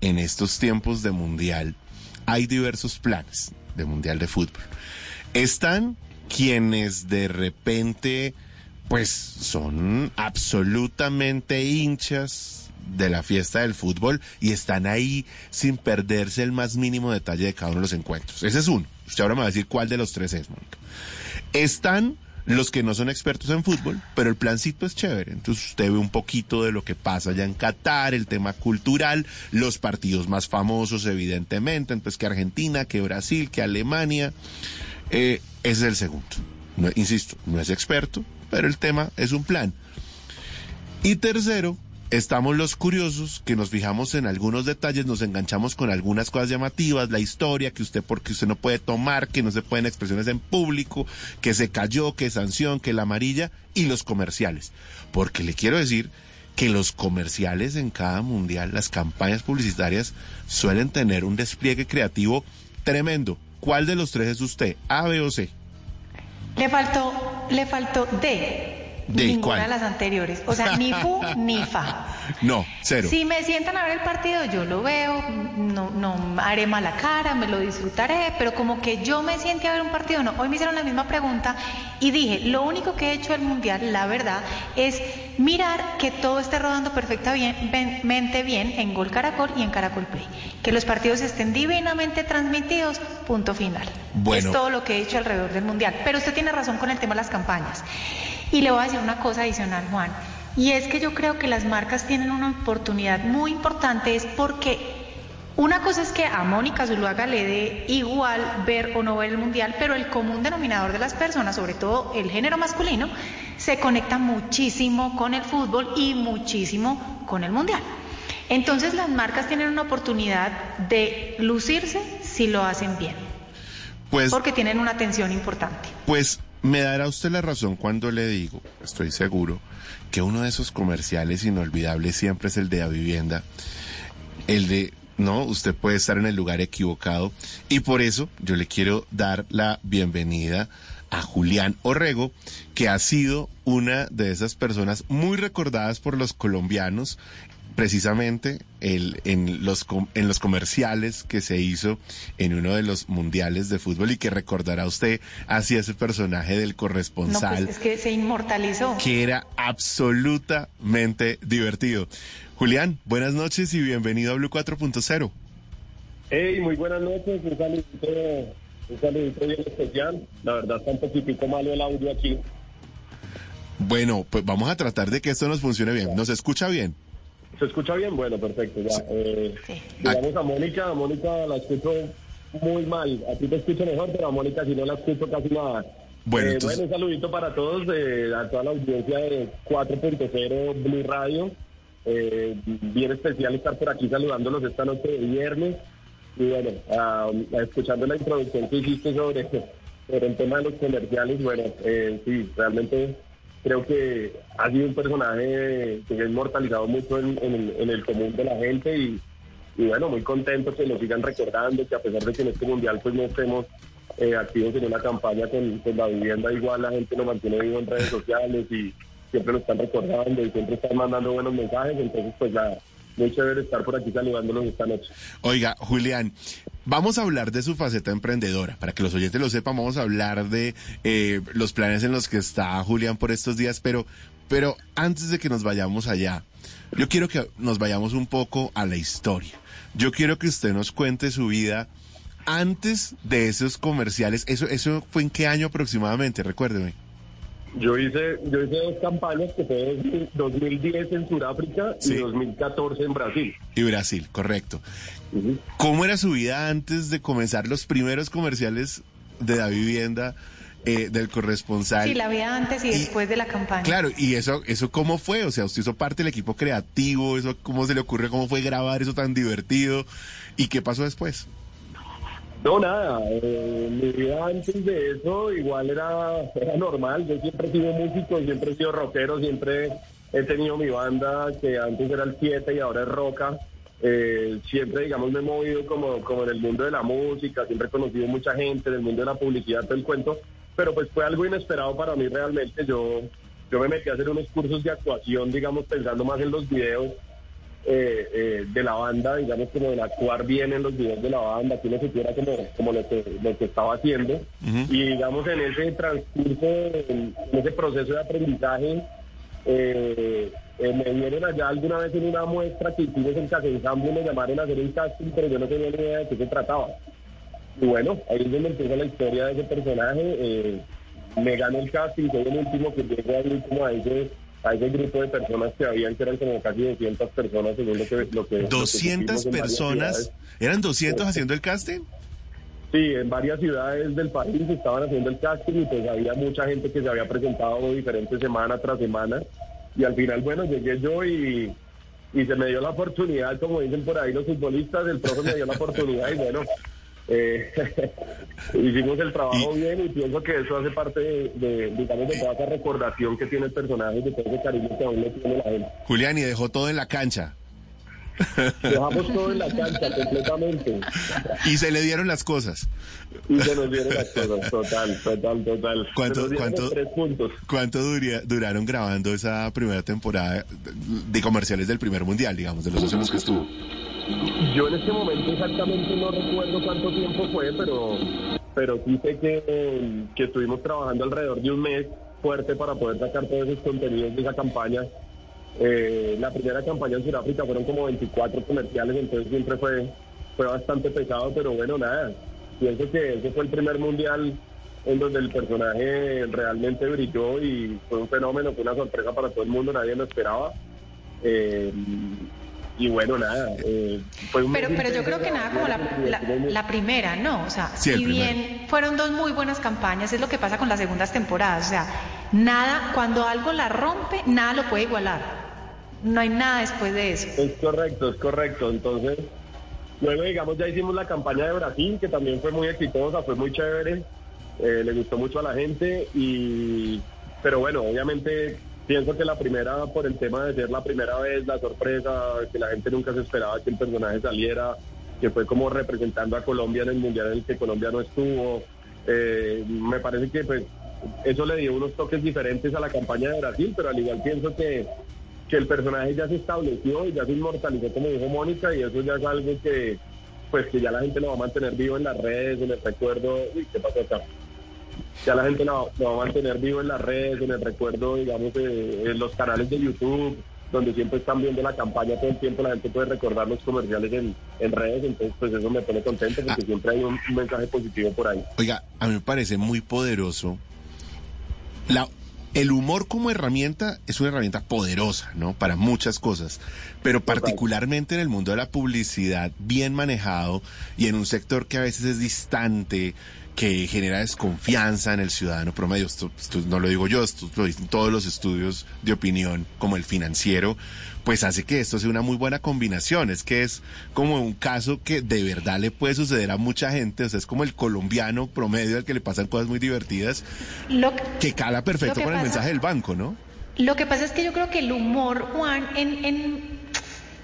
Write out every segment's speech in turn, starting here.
En estos tiempos de mundial hay diversos planes de mundial de fútbol. Están quienes de repente pues son absolutamente hinchas de la fiesta del fútbol y están ahí sin perderse el más mínimo detalle de cada uno de los encuentros. Ese es uno. Usted ahora me va a decir cuál de los tres es, Mónica. Están los que no son expertos en fútbol, pero el plancito es chévere. Entonces usted ve un poquito de lo que pasa allá en Qatar, el tema cultural, los partidos más famosos, evidentemente, entonces que Argentina, que Brasil, que Alemania. Eh, ese es el segundo. No, insisto, no es experto, pero el tema es un plan. Y tercero, estamos los curiosos que nos fijamos en algunos detalles, nos enganchamos con algunas cosas llamativas, la historia, que usted porque usted no puede tomar, que no se pueden expresiones en público, que se cayó, que sanción, que la amarilla y los comerciales. Porque le quiero decir que los comerciales en cada mundial, las campañas publicitarias suelen tener un despliegue creativo tremendo. ¿Cuál de los tres es usted? ¿A, B o C? Le faltó, le faltó D. ¿De Ninguna cuál? de las anteriores. O sea, ni fu ni fa. No, cero. Si me sientan a ver el partido, yo lo veo, no, no haré mala cara, me lo disfrutaré, pero como que yo me siente a ver un partido, no. Hoy me hicieron la misma pregunta y dije, lo único que he hecho el Mundial, la verdad, es mirar que todo esté rodando perfectamente bien en Gol Caracol y en Caracol Play. Que los partidos estén divinamente transmitidos, punto final. Bueno. Es todo lo que he hecho alrededor del Mundial. Pero usted tiene razón con el tema de las campañas. Y le voy a decir una cosa adicional, Juan. Y es que yo creo que las marcas tienen una oportunidad muy importante, es porque una cosa es que a Mónica Zuluaga le dé igual ver o no ver el mundial, pero el común denominador de las personas, sobre todo el género masculino, se conecta muchísimo con el fútbol y muchísimo con el mundial. Entonces las marcas tienen una oportunidad de lucirse si lo hacen bien, Pues, porque tienen una atención importante. pues me dará usted la razón cuando le digo, estoy seguro, que uno de esos comerciales inolvidables siempre es el de la vivienda. El de, no, usted puede estar en el lugar equivocado. Y por eso yo le quiero dar la bienvenida a Julián Orrego, que ha sido una de esas personas muy recordadas por los colombianos precisamente el, en, los, com- en los comerciales que se hizo en uno de los mundiales de fútbol y que recordará usted hacia ese personaje del No, corresponsal pues es que se inmortalizó. que era absolutamente divertido. Julián, buenas noches y bienvenido a Blue 4.0. Hey, muy buenas noches, un saludito, un saludito bien especial. La verdad está un poquitico malo el audio aquí. Bueno, pues vamos a tratar de que esto nos funcione bien. ¿Nos escucha bien? ¿Se escucha bien? Bueno, perfecto. Ya. Eh, Sí. digamos a Mónica, a Mónica la escucho muy mal. A ti te escucho mejor, pero a Mónica si no la escucho casi nada. Bueno, Eh, entonces- bueno, un saludito para todos, eh, a toda la audiencia de 4.0 Blue Radio. Eh, bien especial estar por aquí saludándolos esta noche de viernes. Y bueno, escuchando la introducción que hiciste sobre, sobre el tema de los comerciales, bueno, eh, sí, realmente creo que ha sido un personaje que se ha inmortalizado mucho en, el, común de la gente y, bueno, muy contento que nos sigan recordando que a pesar de que en este mundial pues no estemos eh, activos en una campaña con, la vivienda, igual la gente lo mantiene vivo en redes sociales y siempre lo están recordando y siempre están mandando buenos mensajes, entonces pues nada, muy chévere estar por aquí saludándolos esta noche. Oiga, Julián, vamos a hablar de su faceta emprendedora. Para que los oyentes lo sepan, vamos a hablar de eh, los planes en los que está Julián por estos días, pero, pero antes de que nos vayamos allá, yo quiero que nos vayamos un poco a la historia. Yo quiero que usted nos cuente su vida antes de esos comerciales. ¿Eso, eso fue en qué año aproximadamente? Recuérdeme. Yo hice, yo hice dos campañas que fue 2010 en Sudáfrica Sí. y 2014 en Brasil. Y Brasil, correcto. ¿Cómo era su vida antes de comenzar los primeros comerciales de la vivienda eh, del corresponsal. Sí, la vida antes y, después de la campaña. Claro, y eso, eso cómo fue, o sea, usted hizo parte del equipo creativo, eso cómo se le ocurrió, cómo fue grabar eso tan divertido y qué pasó después. No, nada, eh, mi vida antes de eso igual era, era normal, yo siempre he sido músico, siempre he sido rockero, siempre he tenido mi banda que antes era el 7 y ahora es Roca. Eh, siempre, digamos, me he movido como, como en el mundo de la música, siempre he conocido mucha gente, del mundo de la publicidad, todo el cuento, pero pues fue algo inesperado para mí realmente. Yo, yo me metí a hacer unos cursos de actuación, digamos, pensando más en los videos eh, eh, de la banda, digamos, como de actuar bien en los videos de la banda, que uno supiera como, como lo, que, lo que estaba haciendo. Y digamos, en ese transcurso, en, ese proceso de aprendizaje, eh, me dieron allá alguna vez en una muestra que hicimos en Casa Ensamble, me llamaron a hacer un casting, pero yo no tenía ni idea de qué se trataba. Y bueno, ahí es donde empieza la historia de ese personaje. me ganó el casting, soy el último que llegó al último a ese a ese grupo de personas que habían, que eran como casi 200 personas, según lo que... Lo que 200 personas, ¿eran 200 haciendo el casting? Sí, en varias ciudades del país estaban haciendo el casting y pues había mucha gente que se había presentado diferentes semana tras semana. Y al final, bueno, llegué yo y, y se me dio la oportunidad, como dicen por ahí los futbolistas, el profe me dio la oportunidad y bueno, eh, hicimos el trabajo bien y pienso que eso hace parte de, digamos, de toda esa recordación que tiene el personaje, de todo ese cariño que aún le tiene la gente. Julián, y dejó todo en la cancha. Dejamos todo en la cancha completamente. Y se le dieron las cosas. Y se nos dieron las cosas, total, total, total. ¿Cuánto, cuánto, ¿cuánto duraron grabando esa primera temporada de comerciales del primer mundial, digamos, de los dos años que estuvo? Yo en este momento exactamente no recuerdo cuánto tiempo fue, pero, pero sí sé que, que estuvimos trabajando alrededor de un mes fuerte para poder sacar todos esos contenidos de esa campaña. Eh, la primera campaña en Sudáfrica fueron como 24 comerciales, entonces siempre fue, fue bastante pesado, pero bueno, nada. Pienso que ese fue el primer mundial en donde el personaje realmente brilló y fue un fenómeno, fue una sorpresa para todo el mundo, nadie lo esperaba. Eh, y bueno, nada. Eh, pero, pero yo creo que nada como la, primera, ¿no? O sea, si bien fueron dos muy buenas campañas, es lo que pasa con las segundas temporadas. O sea, nada, cuando algo la rompe, nada lo puede igualar. No hay nada después de eso. Es correcto, es correcto. Entonces, luego, digamos, ya hicimos la campaña de Brasil, que también fue muy exitosa, fue muy chévere. Eh, le gustó mucho a la gente y pero bueno obviamente Pienso que la primera, por el tema de ser la primera vez, la sorpresa, que la gente nunca se esperaba que el personaje saliera, que fue como representando a Colombia en el mundial en el que Colombia no estuvo. Eh, me parece que pues eso le dio unos toques diferentes a la campaña de Brasil, pero al igual pienso que, que el personaje ya se estableció y ya se inmortalizó, como dijo Mónica, y eso ya es algo que pues que ya la gente lo va a mantener vivo en las redes, en el recuerdo. Uy, ¿qué pasó acá? Ya la gente lo, va a mantener vivo en las redes, en el recuerdo, digamos, en los canales de YouTube, donde siempre están viendo la campaña todo el tiempo, la gente puede recordar los comerciales en, redes, entonces pues eso me pone contento porque ah. siempre hay un, mensaje positivo por ahí. Oiga, a mí me parece muy poderoso. La, el humor como herramienta es una herramienta poderosa, ¿no? Para muchas cosas, pero particularmente en el mundo de la publicidad, bien manejado y en un sector que a veces es distante, que genera desconfianza en el ciudadano promedio. Esto, no lo digo yo, esto lo dicen todos los estudios de opinión, como el financiero, pues hace que esto sea una muy buena combinación. Es que es como un caso que de verdad le puede suceder a mucha gente. O sea, es como el colombiano promedio al que le pasan cosas muy divertidas, que, cala perfecto con el mensaje del banco, ¿no? Lo que pasa es que yo creo que el humor, Juan, en, en,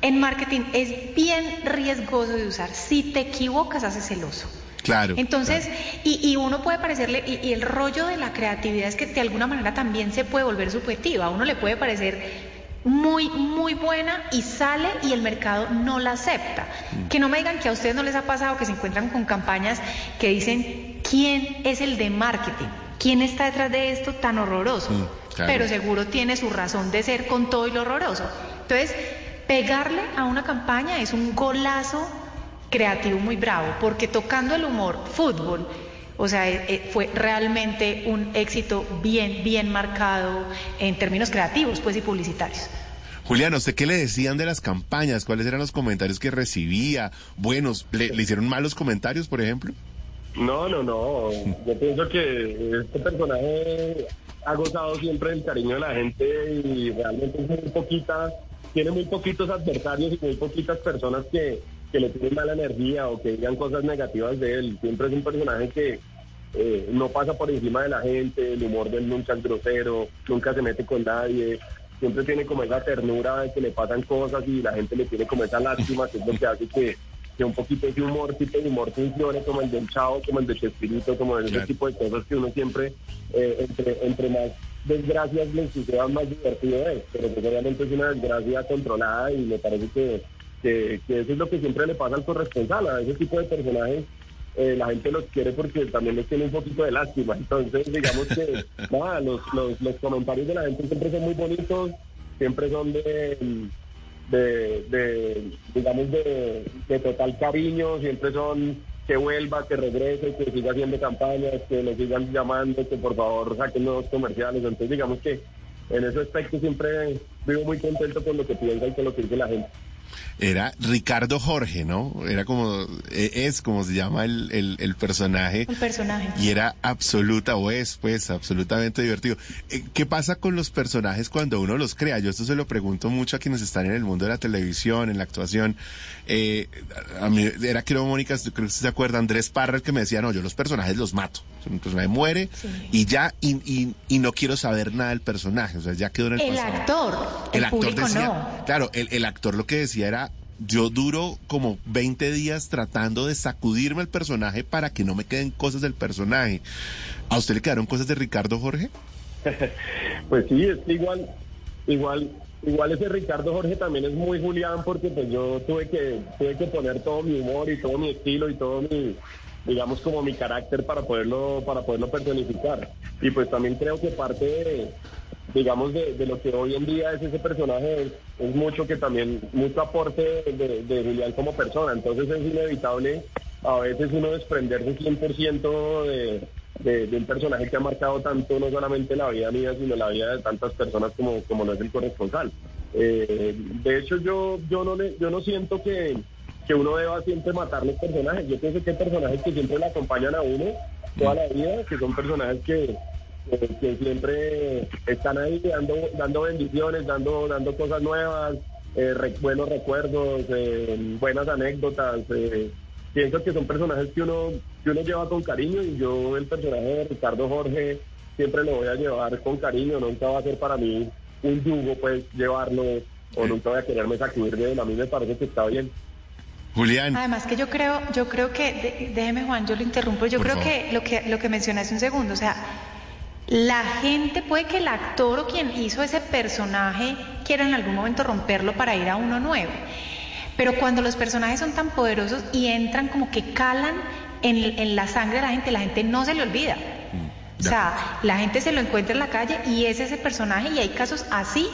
en marketing es bien riesgoso de usar. Si te equivocas, haces celoso. Claro. Entonces, Y, uno puede parecerle, y, el rollo de la creatividad es que de alguna manera también se puede volver subjetiva. A uno le puede parecer muy, muy buena y sale y el mercado no la acepta. Mm. Que no me digan que a ustedes no les ha pasado que se encuentran con campañas que dicen, ¿quién es el de marketing? ¿Quién está detrás de esto tan horroroso? Mm, Pero seguro tiene su razón de ser con todo y lo horroroso. Entonces, pegarle a una campaña es un golazo creativo muy bravo, porque tocando el humor, fútbol, o sea, eh, eh, fue realmente un éxito bien, bien marcado en términos creativos, pues, y publicitarios. Julián, ¿usted qué le decían de las campañas? ¿Cuáles eran los comentarios que recibía? Buenos, ¿le, hicieron malos comentarios, por ejemplo? No, no, no. Yo pienso que este personaje ha gozado siempre del cariño de la gente y realmente es muy poquita, tiene muy poquitos adversarios y muy poquitas personas que, que le tienen mala energía o que digan cosas negativas de él. Siempre es un personaje que eh, no pasa por encima de la gente, el humor de él nunca es grosero, nunca se mete con nadie, siempre tiene como esa ternura de que le pasan cosas y la gente le tiene como esa lástima, que es lo que hace que, que un poquito ese humor, tipo de humor funcione, como el del Chavo, como el de Chespirito, como ese tipo de cosas que uno siempre, eh, entre, entre más desgracias le sucedan, más divertido es, pero pues obviamente es una desgracia controlada y me parece que, que, que eso es lo que siempre le pasa al corresponsal, a ese tipo de personajes eh, la gente los quiere porque también les tiene un poquito de lástima. Entonces, digamos que nada, los, los, los, comentarios de la gente siempre son muy bonitos, siempre son de, de, digamos, de, de, total cariño, siempre son que vuelva, que regrese, que siga haciendo campañas, que lo sigan llamando, que por favor saquen nuevos comerciales. Entonces, digamos que en ese aspecto siempre vivo muy contento con lo que piensa y con lo que dice la gente era Ricardo Jorge, ¿no? Era como, e, es como se llama el, el, personaje. El personaje. Y era absoluta, o es, pues, absolutamente divertido. Eh, ¿Qué pasa con los personajes cuando uno los crea? Yo esto se lo pregunto mucho a quienes están en el mundo de la televisión, en la actuación. Eh, a mí, era creo, Mónica, creo que se acuerda, Andrés Parra, el que me decía, no, yo los personajes los mato. Un personaje muere y ya, y, y, no quiero saber nada del personaje. O sea, ya quedó en el, el Actor, el, actor. decía, claro, el, el actor lo que decía era yo duro como 20 días tratando de sacudirme el personaje para que no me queden cosas del personaje. ¿A usted le quedaron cosas de Ricardo Jorge? pues sí, es igual, igual, igual ese Ricardo Jorge también es muy Julián porque pues yo tuve que, tuve que poner todo mi humor y todo mi estilo y todo mi, digamos como mi carácter para poderlo, para poderlo personificar. Y pues también creo que parte de digamos, de, lo que hoy en día es ese personaje, es, mucho que también, mucho aporte de, de, Julián como persona. Entonces es inevitable a veces uno desprenderse 100% de, de, un personaje que ha marcado tanto, no solamente la vida mía, sino la vida de tantas personas como, como no es el corresponsal. Eh, de hecho, yo, yo, no le, yo no siento que, que uno deba siempre matar los personajes. Yo pienso que hay personajes que siempre le acompañan a uno toda la vida, que son personajes que que, siempre están ahí dando, dando bendiciones, dando, dando cosas nuevas, eh, buenos recuerdos, eh, buenas anécdotas. Eh, pienso que son personajes que uno, que uno lleva con cariño y yo el personaje de Ricardo Jorge siempre lo voy a llevar con cariño, nunca va a ser para mí un yugo pues llevarlo o nunca voy a quererme sacudir de él, a mí me parece que está bien. Julián. Además que yo creo, yo creo que, déjeme Juan, yo lo interrumpo, yo creo que lo que lo que mencioné hace un segundo, o sea, la gente, puede que el actor o quien hizo ese personaje quiera en algún momento romperlo para ir a uno nuevo. Pero cuando los personajes son tan poderosos y entran como que calan en, la sangre de la gente, la gente no se le olvida. Mm, o sea, la gente se lo encuentra en la calle y es ese personaje y hay casos así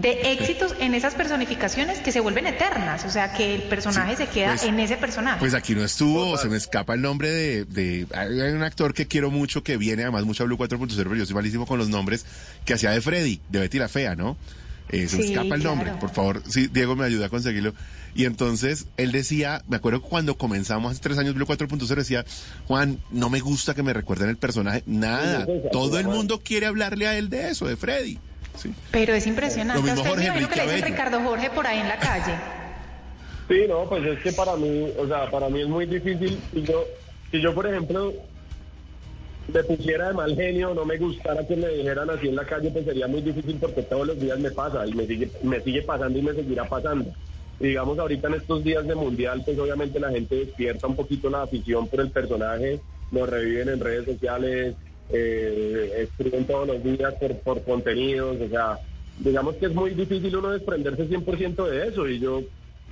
de éxitos en esas personificaciones que se vuelven eternas, o sea, que el personaje se queda pues, en ese personaje. Pues aquí no estuvo, se me escapa el nombre de, de, Hay un actor que quiero mucho, que viene además mucho a Blue 4.0, pero yo soy malísimo con los nombres, que hacía de Freddy, de Betty la Fea, ¿no? Eh, se me escapa el nombre, por favor, sí, Diego me ayuda a conseguirlo. Y entonces él decía, me acuerdo cuando comenzamos hace tres años Blue 4.0, decía, Juan, no me gusta que me recuerden el personaje, nada, todo el mundo quiere hablarle a él de eso, de Freddy. Pero es impresionante. Lo mismo Jorge que le dice Ricardo Jorge por ahí en la calle. Sí, no, pues es que para mí, o sea, para mí es muy difícil. Si yo, si yo por ejemplo, me pusiera de mal genio, no me gustara que me dijeran así en la calle, pues sería muy difícil porque todos los días me pasa y me sigue, me sigue pasando y me seguirá pasando. digamos, ahorita en estos días de mundial, pues obviamente la gente despierta un poquito la afición por el personaje, lo reviven en redes sociales, eh, escriben todos los días por, contenidos, o sea, digamos que es muy difícil uno desprenderse 100% de eso y yo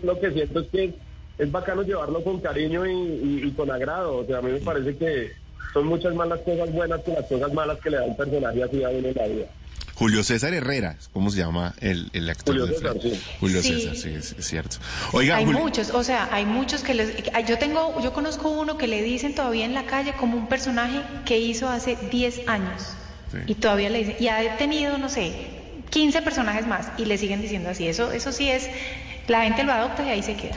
lo que siento es que es bacano llevarlo con cariño y, con agrado, o sea, a mí me parece que son muchas más las cosas buenas que las cosas malas que le da un personaje así a uno en la vida. Julio César Herrera, ¿cómo se llama el, el actor? Julio César, sí. Julio César, sí, es, cierto. Oiga, hay muchos, o sea, hay muchos que les... Yo tengo, yo conozco uno que le dicen todavía en la calle como un personaje que hizo hace 10 años. Y todavía le dicen, y ha tenido, no sé, 15 personajes más y le siguen diciendo así. Eso, eso sí es, la gente lo adopta y ahí se queda.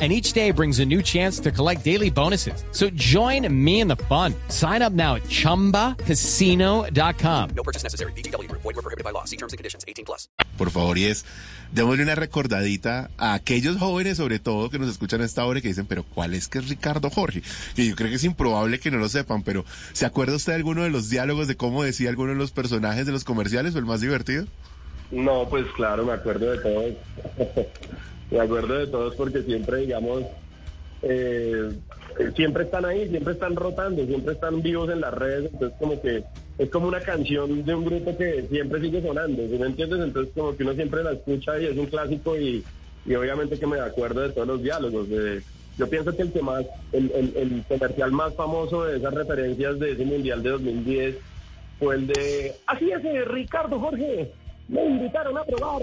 and each day brings a new chance to collect daily bonuses. So join me in the fun. Sign up now at ChumbaCasino.com. No purchase necessary. BGW. Void were prohibited by law. See terms and conditions. 18 plus. Por favor, y es, démosle una recordadita a aquellos jóvenes, sobre todo, que nos escuchan a esta hora y que dicen, pero ¿cuál es que es Ricardo Jorge? Que yo creo que es improbable que no lo sepan, pero ¿se acuerda usted de alguno de los diálogos de cómo decía alguno de los personajes de los comerciales o el más divertido? No, pues claro, me acuerdo de todos. me acuerdo de todos porque siempre, digamos, eh, siempre están ahí, siempre están rotando, siempre están vivos en las redes, entonces como que es como una canción de un grupo que siempre sigue sonando, ¿sí me entiendes? Entonces como que uno siempre la escucha y es un clásico y, y obviamente que me acuerdo de todos los diálogos. De, yo pienso que el que más, el, el, el comercial más famoso de esas referencias de ese mundial de 2010 fue el de, así es, eh, Ricardo Jorge, me invitaron a probar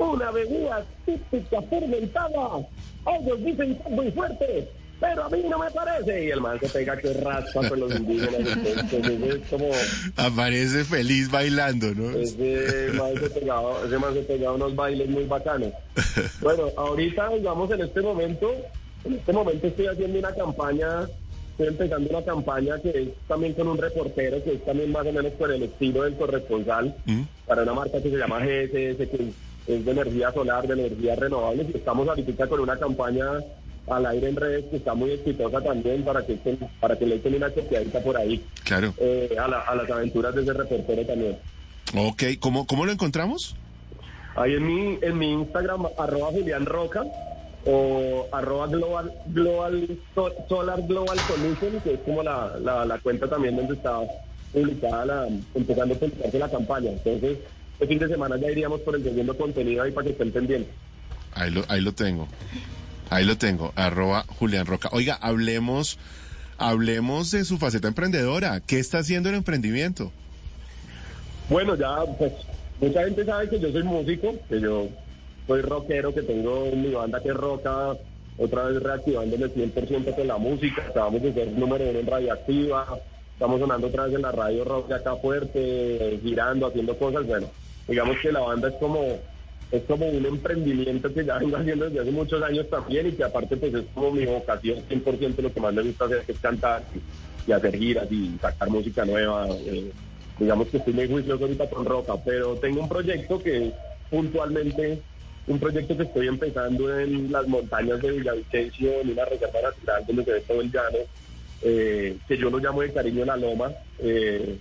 una bebida típica fermentada. Ellos dicen que es muy fuerte, pero a mí no me parece. Y el man se pega que raspa con los indígenas. Entonces es como... Aparece feliz bailando, ¿no? Ese man se pegaba, ese man se pegaba unos bailes muy bacanos. Bueno, ahorita, digamos, en este momento, en este momento estoy haciendo una campaña estoy empezando una campaña que es también con un reportero, que es también más o menos por el estilo del corresponsal, ¿Mm? para una marca que se llama GSS, que es de energía solar, de energías renovables, estamos ahorita con una campaña al aire en redes que está muy exitosa también para que para que le echen una chequeadita por ahí Claro. eh, a, la- a las aventuras de ese reportero también. Ok, ¿cómo, cómo lo encontramos? Ahí en mi, en mi Instagram, arroba Julián Roca o arroba global, global, so- Solar Global Solution, que es como la, la, la cuenta también donde está publicada, la, empezando a publicarse la campaña. Entonces, este fin de semana ya iríamos por el segundo contenido ahí para que estén pendientes. Ahí lo, ahí lo tengo. Ahí lo tengo, arroba Julián Roca. Oiga, hablemos, hablemos de su faceta emprendedora. ¿Qué está haciendo el emprendimiento? Bueno, ya, pues, mucha gente sabe que yo soy músico, que yo soy rockero, que tengo mi banda que es roca, otra vez reactivándome 100% con la música, acabamos de ser número uno en Radioactiva, estamos sonando otra vez en la radio rock de acá fuerte, girando, haciendo cosas, bueno, digamos que la banda es como es como un emprendimiento que ya vengo haciendo desde hace muchos años también y que aparte pues es como mi vocación 100% lo que más me gusta hacer es cantar y, y hacer giras y sacar música nueva. eh, digamos que estoy muy juicioso ahorita con Roca, pero tengo un proyecto que puntualmente, un proyecto que estoy empezando en las montañas de Villavicencio, en una reserva natural donde se ve todo el llano, eh, que yo lo llamo de cariño La Loma, eh,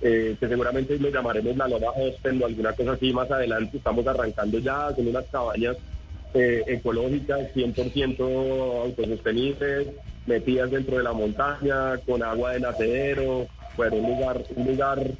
eh, que seguramente lo llamaremos La Loma Hostel o alguna cosa así más adelante. Estamos arrancando ya con unas cabañas eh, ecológicas, 100% autosostenibles, metidas dentro de la montaña, con agua de nacedero, bueno, un lugar, un lugar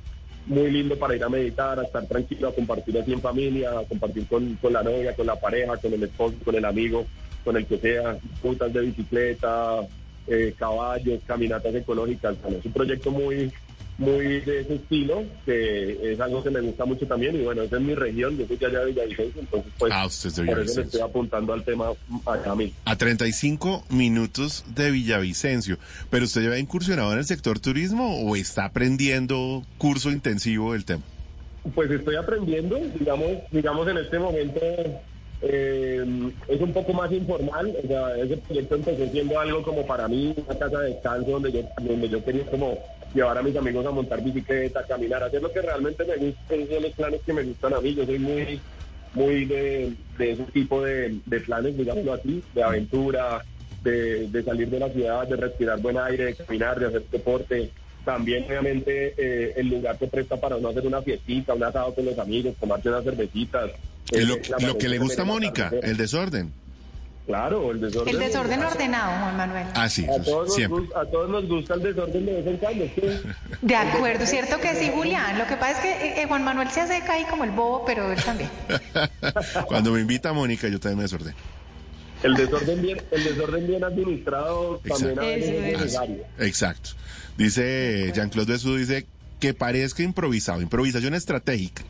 muy lindo para ir a meditar, a estar tranquilo, a compartir así en familia, a compartir con, con la novia, con la pareja, con el esposo, con el amigo, con el que sea, rutas de bicicleta, eh, caballos, caminatas ecológicas. Bueno, es un proyecto muy muy de ese estilo, que es algo que me gusta mucho también, y bueno, esa es mi región, yo soy de allá de Villavicencio, entonces pues Ah, usted es de por eso le estoy apuntando al tema acá a mí. A 35 minutos de Villavicencio. ¿Pero usted ya ha incursionado en el sector turismo o está aprendiendo curso intensivo del tema? Pues estoy aprendiendo, digamos, digamos en este momento eh, es un poco más informal, o sea, ese proyecto empezó siendo algo como para mí, una casa de descanso donde yo, donde yo quería como llevar a mis amigos a montar bicicleta, caminar, hacer lo que realmente me gusta, son los planes que me gustan a mí, yo soy muy, muy de, de ese tipo de, de planes, digámoslo así, de aventura, de, de salir de la ciudad, de respirar buen aire, de caminar, de hacer deporte. También, obviamente, eh, el lugar se presta para uno hacer una fiestita, un asado con los amigos, tomarse unas cervecitas. Lo, que le gusta a Mónica, el desorden. Claro, el desorden. El desorden ordenado, Juan Manuel. Ah, sí, A todos, nos, siempre. gus- a todos nos gusta el desorden de vez en cuando, ¿sí? De acuerdo, cierto que sí, Julián. Lo que pasa es que eh, eh, Juan Manuel se hace ahí como el bobo, pero él también. Cuando me invita Mónica, yo también me desordeno. El desorden bien, el desorden bien administrado también a veces Eso es es. necesario. Exacto. Dice Jean-Claude Besú, dice que parezca improvisado, improvisación estratégica.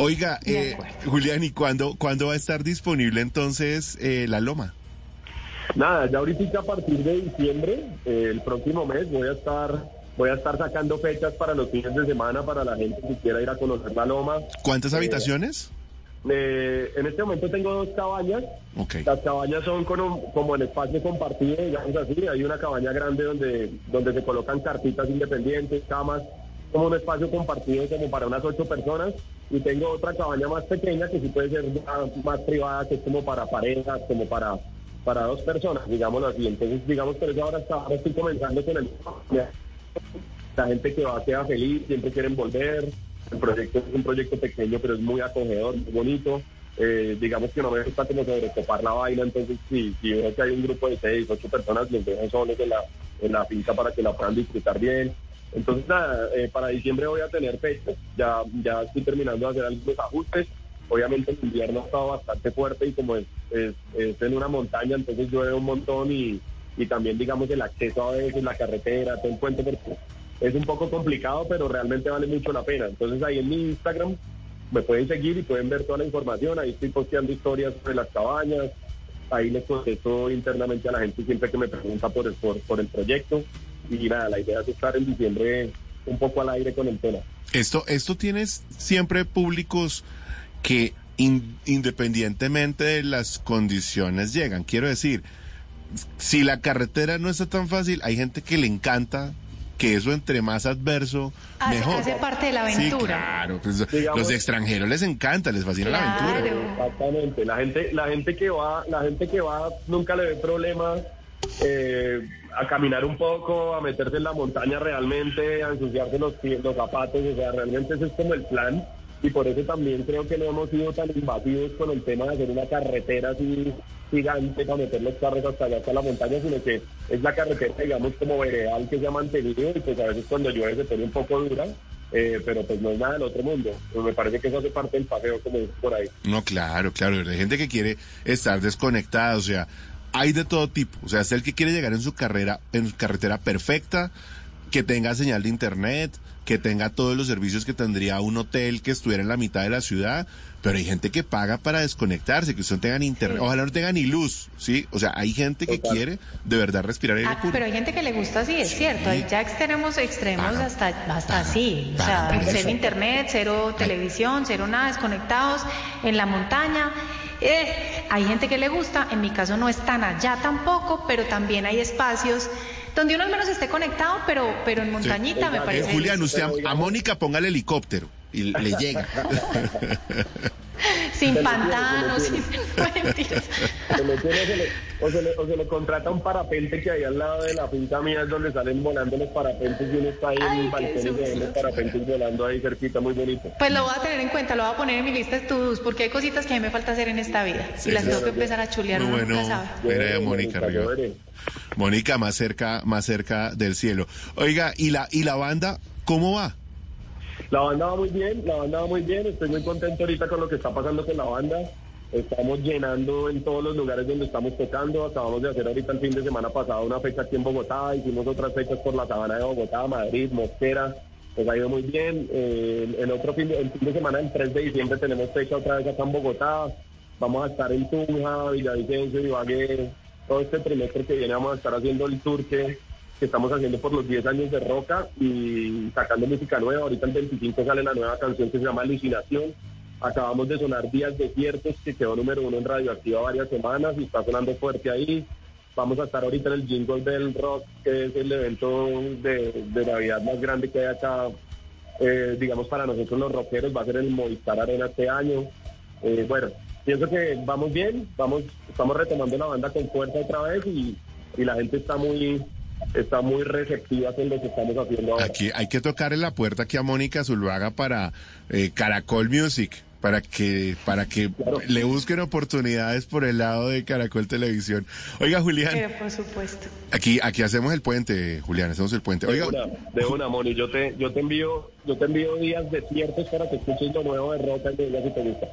Oiga, eh. Julián, ¿y cuándo, cuándo va a estar disponible entonces eh, la loma? Nada, ya ahorita a partir de diciembre, eh, el próximo mes, voy a estar voy a estar sacando fechas para los fines de semana para la gente que quiera ir a conocer la loma. ¿Cuántas Eh, habitaciones? Eh, en este momento tengo dos cabañas. Las cabañas son con un- como el espacio compartido, digamos así. Hay una cabaña grande donde, donde se colocan cartitas independientes, camas, como un espacio compartido como para unas ocho personas. Y tengo otra cabaña más pequeña que sí puede ser más, privada, que es como para parejas, como para, para dos personas, digámoslo así. Entonces, digamos, por eso ahora, ahora estoy comenzando con el... La gente que va queda feliz, siempre quieren volver. El proyecto es un proyecto pequeño, pero es muy acogedor, muy bonito. Eh, digamos que no me gusta como sobrecopar la vaina, entonces si, si veo que hay un grupo de seis, ocho personas, los dejo solos la, en la finca para que la puedan disfrutar bien. Entonces, nada, eh, para diciembre voy a tener fechas, ya, ya estoy terminando de hacer algunos ajustes. Obviamente el invierno ha estado bastante fuerte y como es, en una montaña, entonces llueve un montón y, y también digamos el acceso a veces, la carretera, todo el puente, porque es un poco complicado, pero realmente vale mucho la pena. Entonces ahí en mi Instagram me pueden seguir y pueden ver toda la información, ahí estoy posteando historias sobre las cabañas, ahí les contesto internamente a la gente siempre que me pregunta por el, por, por el proyecto y nada, la idea es estar en diciembre un poco al aire con el tema. Esto, esto tienes siempre públicos que in- independientemente de las condiciones llegan. Quiero decir, si la carretera no está tan fácil, hay gente que le encanta que eso entre más adverso, Hace- mejor. hace parte de la Sí, aventura. claro. pues, Digamos- los extranjeros les encanta, les fascina la aventura. Claro. Exactamente, la gente, la gente que va, la gente que va nunca le ve problema eh, a caminar un poco, a meterse en la montaña realmente, a ensuciarse los pies, los zapatos, o sea, realmente ese es como el plan y por eso también creo que no hemos sido tan invasivos con el tema de hacer una carretera así gigante para meter los carros hasta allá hasta la montaña, sino que es la carretera, digamos, como veredal que se ha mantenido y pues a veces cuando llueve se pone un poco dura, eh, pero pues no es nada del otro mundo. Pues me parece que eso hace parte del paseo, como dice por ahí. No, claro, claro. Hay gente que quiere estar desconectada, o sea, hay de todo tipo. O sea, es el que quiere llegar en su carrera, en su carretera perfecta, que tenga señal de internet, que tenga todos los servicios que tendría un hotel que estuviera en la mitad de la ciudad. Pero hay gente que paga para desconectarse, que usted tengan internet, ojalá no tenga ni luz, ¿sí? O sea, hay gente que Total. quiere de verdad respirar aire Ah, puro. pero hay gente que le gusta así, es cierto. Hay ya extremos extremos Pagan. hasta, hasta Pagan. así. O sea, cero internet, cero televisión, cero nada, desconectados en la montaña. Eh, hay gente que le gusta, en mi caso no es tan allá tampoco, pero también hay espacios donde uno al menos esté conectado, pero, pero en montañita me Exacto. Eh, parece. Julián, usted a, Mónica póngale helicóptero y le llega. sin Se pantanos, sin mentiras. Se le tiene, se le- o, se le, o se le contrata un parapente que hay al lado de la finca mía es donde salen volando los parapentes y uno está ahí en el balcón y se ven susto. los parapentes volando ahí cerquita, muy bonito. Pues lo voy a tener en cuenta, lo voy a poner en mi lista de estudios, porque hay cositas que a mí me falta hacer en esta vida. Sí, y las sí, tengo sí. que empezar a chulear, Muy bueno. Mónica más cerca, más cerca del cielo. Oiga, ¿y la, y la banda cómo va? La banda va muy bien, la banda va muy bien, estoy muy contento ahorita con lo que está pasando con la banda. Estamos llenando en todos los lugares donde estamos tocando. Acabamos de hacer ahorita el fin de semana pasado una fecha aquí en Bogotá, hicimos otras fechas por la sabana de Bogotá, Madrid, Mosquera. Pues ha ido muy bien. Eh, el otro fin de, fin de semana, el 3 de diciembre, tenemos fecha otra vez acá en Bogotá. Vamos a estar en Tunja, Villavicencio, Ibagué. Todo este trimestre que viene vamos a estar haciendo el tour que, que estamos haciendo por los 10 años de Roca y sacando música nueva. Ahorita el 25 sale la nueva canción que se llama Alucinación. Acabamos de sonar Días Desiertos, que quedó número uno en Radioactiva varias semanas y está sonando fuerte ahí. Vamos a estar ahorita en el Jingle del Rock, que es el evento de, de Navidad más grande que hay acá, eh, digamos, para nosotros los rockeros. Va a ser el Movistar Arena este año. Eh, bueno, pienso que vamos bien, vamos, estamos retomando la banda con fuerza otra vez y, y la gente está muy está muy receptiva con lo que estamos haciendo ahora. Aquí hay que tocarle la puerta aquí a Mónica Zuluaga para eh, Caracol Music, para que, para que Claro. le busquen oportunidades por el lado de Caracol Televisión. Oiga, Julián, Pero por supuesto. aquí, aquí hacemos el puente, Julián, hacemos el puente. De Oiga, una, de una, Moni, yo te, yo te envío, yo te envío días desiertos para que escuches lo nuevo de Roca y digas si te gusta.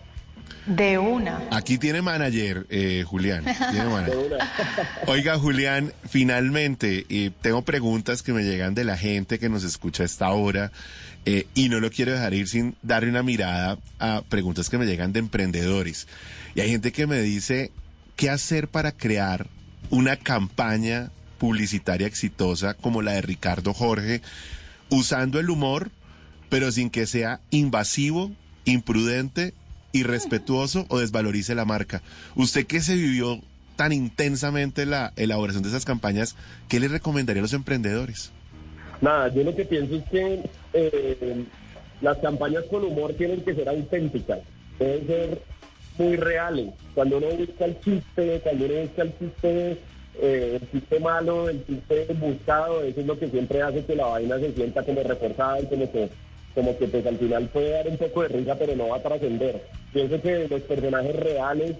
De una. Aquí tiene manager, eh, Julián. Tiene manager. Oiga, Julián, finalmente, eh, tengo preguntas que me llegan de la gente que nos escucha a esta hora eh, y no lo quiero dejar ir sin darle una mirada a preguntas que me llegan de emprendedores. Y hay gente que me dice, ¿qué hacer para crear una campaña publicitaria exitosa como la de Ricardo Jorge, usando el humor, pero sin que sea invasivo, imprudente irrespetuoso o desvalorice la marca. Usted que se vivió tan intensamente la elaboración de esas campañas, ¿qué le recomendaría a los emprendedores? Nada, yo lo que pienso es que eh, las campañas con humor tienen que ser auténticas, deben ser muy reales. Cuando uno busca el chiste, cuando uno busca el chiste, eh, el chiste malo, el chiste buscado, eso es lo que siempre hace que la vaina se sienta como reforzada y como que como que pues al final puede dar un poco de risa, pero no va a trascender. Pienso que los personajes reales,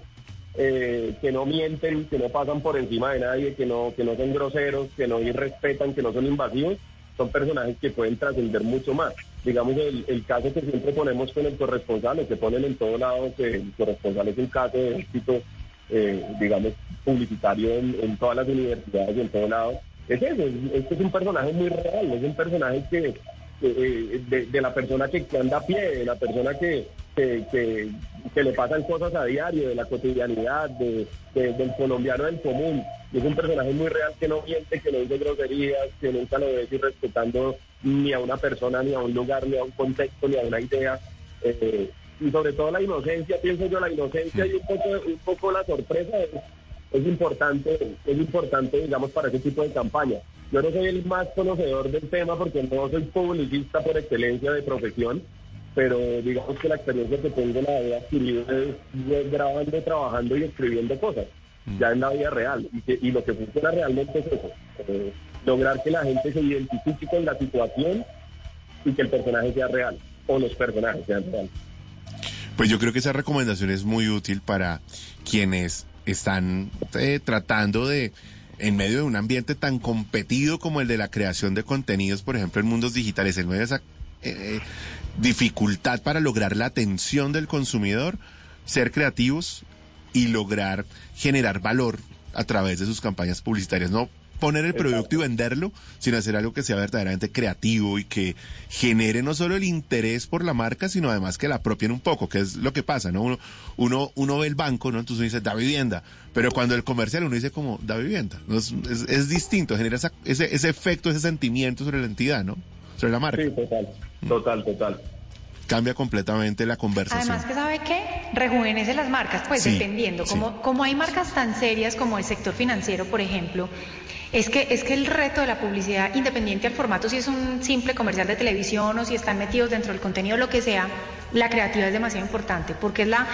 eh, que no mienten, que no pasan por encima de nadie, que no, que no son groseros, que no irrespetan, que no son invasivos, son personajes que pueden trascender mucho más. Digamos, el, caso que siempre ponemos con el corresponsal, que ponen en todo lado, que el corresponsal es un caso de éxito, eh, digamos, publicitario en, todas las universidades y en todo lado. Es eso, este es un personaje muy real, es un personaje que eh, de, la persona que, anda a pie, de la persona que, que, le pasan cosas a diario, de la cotidianidad, de, del colombiano del común. Es un personaje muy real que no miente, que no dice groserías, que nunca lo ves respetando ni a una persona, ni a un lugar, ni a un contexto, ni a una idea. Eh, y sobre todo la inocencia, pienso yo, la inocencia y un poco, un poco la sorpresa es, es importante, es importante, digamos, para ese tipo de campaña. Yo no soy el más conocedor del tema porque no soy publicista por excelencia de profesión, pero digamos que la experiencia que tengo la he adquirido es, grabando, trabajando y escribiendo cosas, mm. ya en la vida real. Y, lo que funciona realmente es eso, eh, lograr que la gente se identifique con la situación y que el personaje sea real, o los personajes sean reales. Pues yo creo que esa recomendación es muy útil para quienes están eh, tratando de en medio de un ambiente tan competido como el de la creación de contenidos, por ejemplo, en mundos digitales, en medio de esa eh, dificultad para lograr la atención del consumidor, ser creativos y lograr generar valor a través de sus campañas publicitarias. No poner el producto y venderlo, sino hacer algo que sea verdaderamente creativo y que genere no solo el interés por la marca, sino además que la apropien un poco, que es lo que pasa, ¿no? Uno, uno, uno ve el banco, ¿no? Entonces uno dice, da vivienda, pero cuando el comercial uno dice como, da vivienda, es, es, distinto, genera ese, ese efecto, ese sentimiento sobre la entidad, ¿no? Sobre la marca. Sí, total, total, total cambia completamente la conversación. Además que sabe qué, rejuvenece las marcas, pues dependiendo, como, como hay marcas tan serias como el sector financiero, por ejemplo, es que, es que el reto de la publicidad, independiente al formato, si es un simple comercial de televisión o si están metidos dentro del contenido, lo que sea, la creatividad es demasiado importante, porque es la,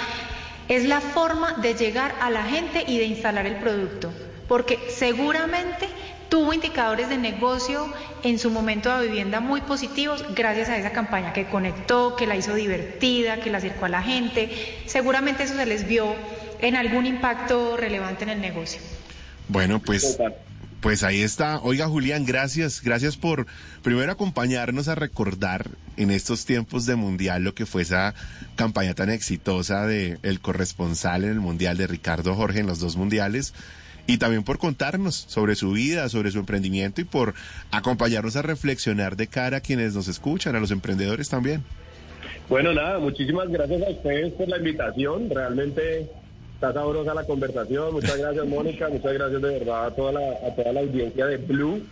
es la forma de llegar a la gente y de instalar el producto. Porque seguramente tuvo indicadores de negocio en su momento de vivienda muy positivos gracias a esa campaña que conectó, que la hizo divertida, que la acercó a la gente. Seguramente eso se les vio en algún impacto relevante en el negocio. Bueno, pues pues ahí está. Oiga, Julián, gracias. Gracias por primero acompañarnos a recordar en estos tiempos de mundial lo que fue esa campaña tan exitosa de el corresponsal en el mundial de Ricardo Jorge en los dos mundiales. Y también por contarnos sobre su vida, sobre su emprendimiento y por acompañarnos a reflexionar de cara a quienes nos escuchan, a los emprendedores también. Bueno, nada, muchísimas gracias a ustedes por la invitación. Realmente Está sabrosa la conversación. Muchas gracias, Mónica. Muchas gracias de verdad a toda la, a toda la audiencia de Blue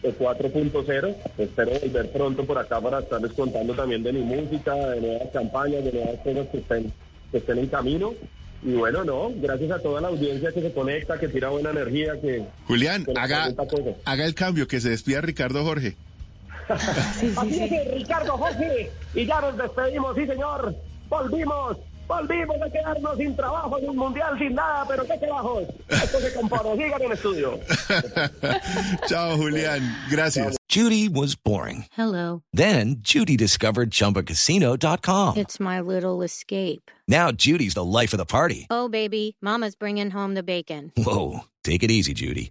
de 4.0. Espero volver pronto por acá para estarles contando también de mi música, de nuevas campañas, de nuevas cosas que estén, que estén en camino. Y bueno, no, gracias a toda la audiencia que se conecta, que tira buena energía, que... Julián, haga, haga el cambio, que se despida Ricardo Jorge. sí, sí, sí. Ricardo Jorge, y ya nos despedimos, sí señor, volvimos. Volvimos a quedarnos sin trabajo en un mundial, sin nada, pero qué trabajos. Esto se compone. Sigan en el estudio. Chao, Julián. Gracias. Judy was boring. Hello. Then Judy discovered chumbacasino.com. It's my little escape. Now Judy's the life of the party. Oh, baby, Mama's bringing home the bacon. Whoa. Take it easy, Judy.